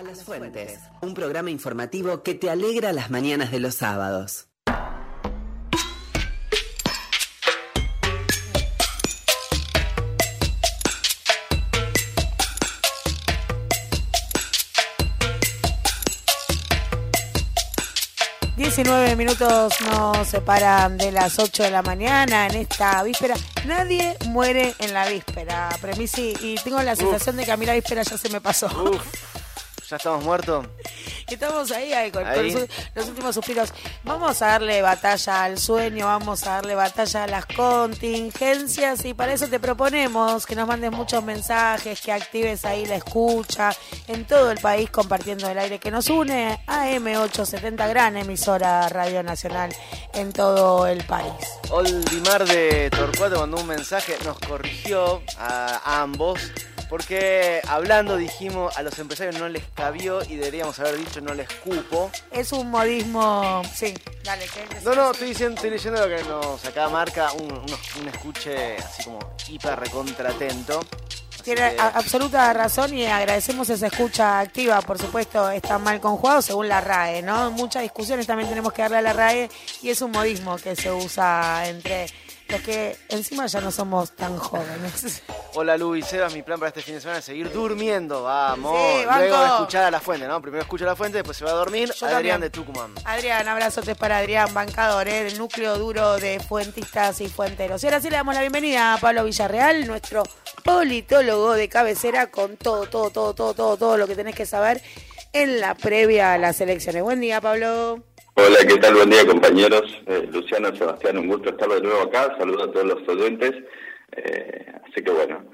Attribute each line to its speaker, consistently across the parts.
Speaker 1: A las Fuentes, un programa informativo que te alegra las mañanas de los sábados.
Speaker 2: Diecinueve minutos nos separan de las 8 de la mañana en esta víspera. Nadie muere en la víspera, Premisi, y tengo la sensación de que a mí la víspera ya se me pasó.
Speaker 3: ¿Ya estamos muertos?
Speaker 2: Estamos ahí, ahí, con, con los, los últimos suspiros. Vamos a darle batalla al sueño, vamos a darle batalla a las contingencias y para eso te proponemos que nos mandes muchos mensajes, que actives ahí la escucha en todo el país compartiendo el aire que nos une a M870 gran emisora Radio Nacional en todo el país.
Speaker 3: Oldimar de Torcuato mandó un mensaje, nos corrigió a ambos porque hablando dijimos a los empresarios no les cabió y deberíamos haber dicho no les cupo.
Speaker 2: Es un modismo, sí, dale. ¿qué?
Speaker 3: No, no, estoy diciendo, estoy leyendo lo que nos acá marca un, un, un escuche así como hiper recontratento.
Speaker 2: Tiene
Speaker 3: que-
Speaker 2: absoluta razón y agradecemos esa escucha activa, por supuesto, está mal conjugado según la RAE, ¿no? Muchas discusiones también tenemos que darle a la RAE y es un modismo que se usa entre los que encima ya no somos tan jóvenes.
Speaker 3: Hola Lu y Seba, mi plan para este fin de semana es seguir durmiendo, vamos.
Speaker 2: Sí.
Speaker 3: Luego de escuchar a la fuente, ¿no? Primero escucha a la fuente, después se va a dormir.
Speaker 2: Yo
Speaker 3: Adrián
Speaker 2: también.
Speaker 3: de Tucumán.
Speaker 2: Adrián, abrazotes para Adrián, bancador, ¿eh? del núcleo duro de fuentistas y fuenteros. Y ahora sí le damos la bienvenida a Pablo Villarreal, nuestro politólogo de cabecera, con todo, todo, todo, todo, todo, todo lo que tenés que saber en la previa a las elecciones. Buen día, Pablo.
Speaker 4: Hola, ¿qué tal? Buen día, compañeros. Eh, Luciano, Sebastián, un gusto estar de nuevo acá. Saludo a todos los oyentes. Eh, así que bueno.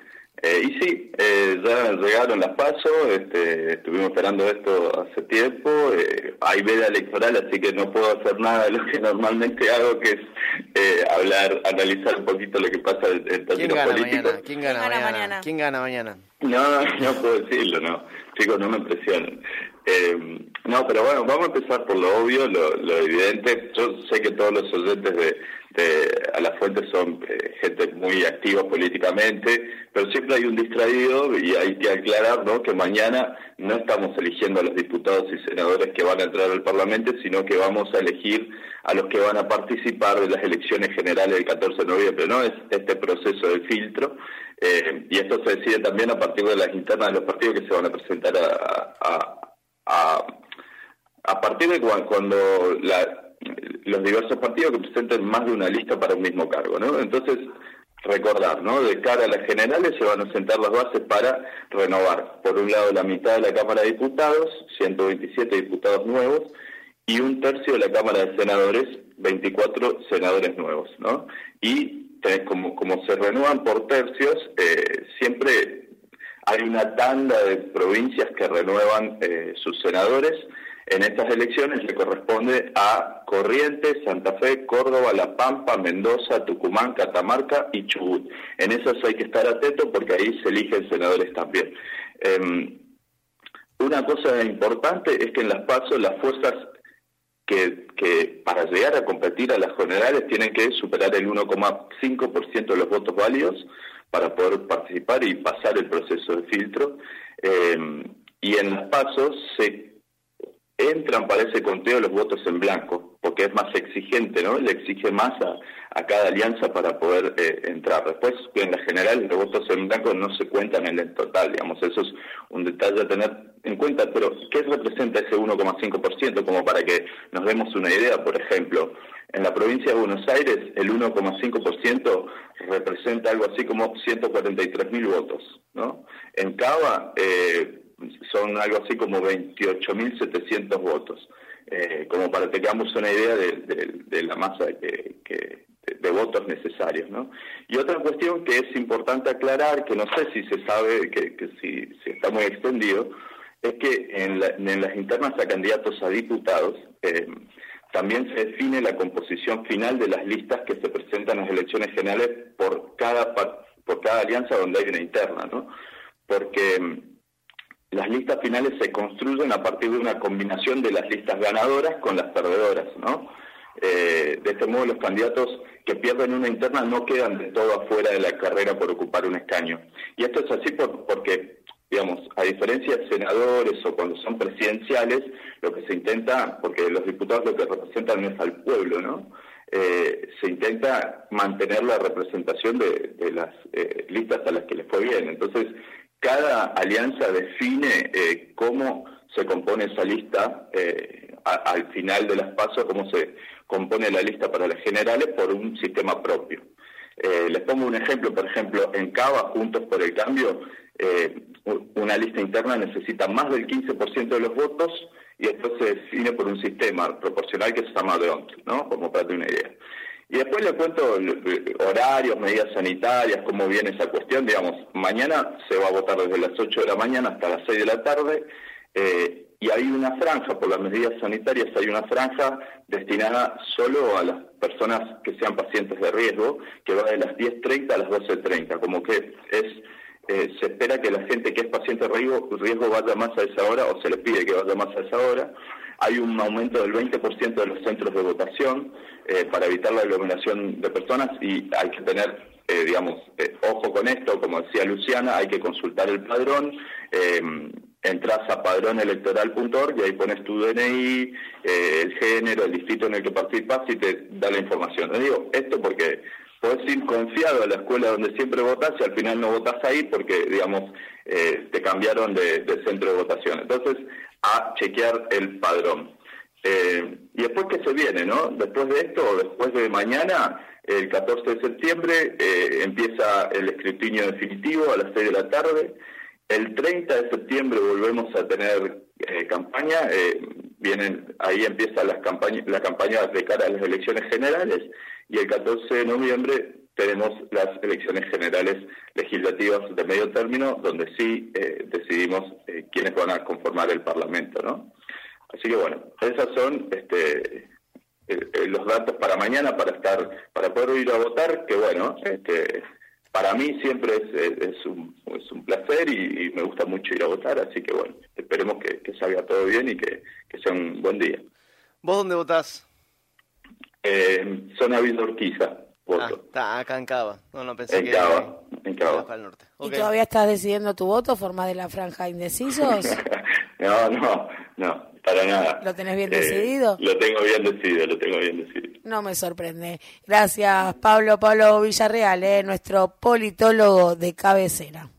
Speaker 4: Eh, y sí, eh, ya llegaron las pasos. Este, estuvimos esperando esto hace tiempo. Eh, hay veda electoral, así que no puedo hacer nada de lo que normalmente hago, que es eh, hablar, analizar un poquito lo que pasa en, en
Speaker 3: ¿Quién
Speaker 4: términos
Speaker 3: gana
Speaker 4: políticos.
Speaker 3: mañana? ¿Quién gana,
Speaker 2: gana
Speaker 3: mañana?
Speaker 2: mañana?
Speaker 3: ¿Quién gana mañana?
Speaker 4: No, no puedo decirlo, no. Chicos, no me presionen. Eh, no, pero bueno, vamos a empezar por lo obvio, lo, lo evidente. Yo sé que todos los oyentes de, de A la Fuente son eh, gente muy activa políticamente, pero siempre hay un distraído y hay que aclarar ¿no? que mañana no estamos eligiendo a los diputados y senadores que van a entrar al Parlamento, sino que vamos a elegir a los que van a participar de las elecciones generales del 14 de noviembre, ¿no? Es este proceso de filtro. Eh, y esto se decide también a partir de las internas de los partidos que se van a presentar a, a, partir de cua- cuando la- los diversos partidos que presenten más de una lista para un mismo cargo, ¿no? Entonces, recordar, ¿no? De cara a las generales se van a sentar las bases para renovar, por un lado, la mitad de la Cámara de Diputados, 127 diputados nuevos, y un tercio de la Cámara de Senadores, 24 senadores nuevos, ¿no? Y tenés como, como se renuevan por tercios, eh, siempre hay una tanda de provincias que renuevan eh, sus senadores. En estas elecciones le corresponde a Corrientes, Santa Fe, Córdoba, La Pampa, Mendoza, Tucumán, Catamarca y Chubut. En esas hay que estar atentos porque ahí se eligen senadores también. Em, una cosa importante es que en las pasos las fuerzas que, que para llegar a competir a las generales tienen que superar el 1,5% de los votos válidos para poder participar y pasar el proceso de filtro. Eh, y en las pasos se entran para ese conteo los votos en blanco, porque es más exigente, ¿no? Le exige más a, cada alianza para poder eh, entrar. Después, en la general, los votos en blanco no se cuentan en el total, digamos, eso es un detalle a tener en cuenta, pero ¿qué representa ese 1,5%? Como para que nos demos una idea, por ejemplo, en la provincia de Buenos Aires, el 1,5% representa algo así como 143 mil votos, ¿no? En Cava, eh, son algo así como 28.700 votos, eh, como para que tengamos una idea de, la masa de, votos necesarios. ¿no? Y otra cuestión que es importante aclarar, que no sé si se sabe, que, si, está muy extendido, es que en, la- en las internas a candidatos a diputados eh, también se define la composición final de las listas que se presentan en las elecciones generales por cada, por cada alianza donde hay una interna, ¿no? Porque las listas finales se construyen a partir de una combinación de las listas ganadoras con las perdedoras, ¿no? Eh, de este modo, los candidatos que pierden una interna no quedan de todo afuera de la carrera por ocupar un escaño. Y esto es así por- porque digamos, a diferencia de senadores o cuando son presidenciales, lo que se intenta, porque los diputados lo que representan es al pueblo, ¿no? Eh, se intenta mantener la representación de, las eh, listas a las que les fue bien. Entonces, cada alianza define eh, cómo se compone esa lista al final de las pasos, cómo se compone la lista para las generales por un sistema propio. les pongo un ejemplo, por ejemplo, en Cava, Juntos por el Cambio, una lista interna necesita más del 15% de los votos y después se define por un sistema proporcional que se llama DONT, ¿no? Como para tener una idea. Y después le cuento horarios, medidas sanitarias, cómo viene esa cuestión. Digamos, mañana se va a votar desde las 8 de la mañana hasta las 6 de la tarde. Eh, y hay una franja, por las medidas sanitarias, hay una franja destinada solo a las personas que sean pacientes de riesgo, que va de las 10.30 a las 12.30, como que es eh, se espera que la gente que es paciente de riesgo, riesgo vaya más a esa hora o se le pide que vaya más a esa hora. Hay un aumento del 20% de los centros de votación eh, para evitar la aglomeración de personas y hay que tener, eh, digamos, ojo con esto, como decía Luciana, hay que consultar el padrón. entras a padronelectoral.org y ahí pones tu DNI, el género, el distrito en el que participas y te da la información. Les digo esto porque podés ir confiado a la escuela donde siempre votás y al final no votás ahí porque, digamos, eh, te cambiaron de, centro de votación. Entonces, a chequear el padrón. Eh, y después, ¿qué se viene, no? Después de esto, después de mañana, el 14 de septiembre, eh, empieza el escrutinio definitivo a las 6 de la tarde. El 30 de septiembre volvemos a tener campaña. vienen Ahí empieza las campañas, la campaña de cara a las elecciones generales y el 14 de noviembre tenemos las elecciones generales legislativas de medio término, donde sí eh, decidimos eh, quiénes van a conformar el Parlamento, ¿no? Así que bueno, esos son este, eh, los datos para mañana para estar, para poder ir a votar, que bueno, este, para mí siempre es, un, es un placer y, me gusta mucho ir a votar, así que bueno, esperemos que, salga todo bien y que, que sea un buen día.
Speaker 3: ¿Vos dónde votás?
Speaker 4: Eh, zona Villa Urquiza.
Speaker 3: Ah, está acá en Cava. No, no pensé
Speaker 4: en
Speaker 3: que
Speaker 4: Cava, en
Speaker 3: Cava. Para el norte.
Speaker 2: ¿Y todavía estás decidiendo tu voto? ¿Forma de la franja indecisos?
Speaker 4: no, no, no, para nada.
Speaker 2: ¿Lo tenés bien eh, decidido?
Speaker 4: Lo tengo bien decidido, lo tengo bien decidido.
Speaker 2: No me sorprende. Gracias, Pablo, Pablo Villarreal, eh, nuestro politólogo de cabecera.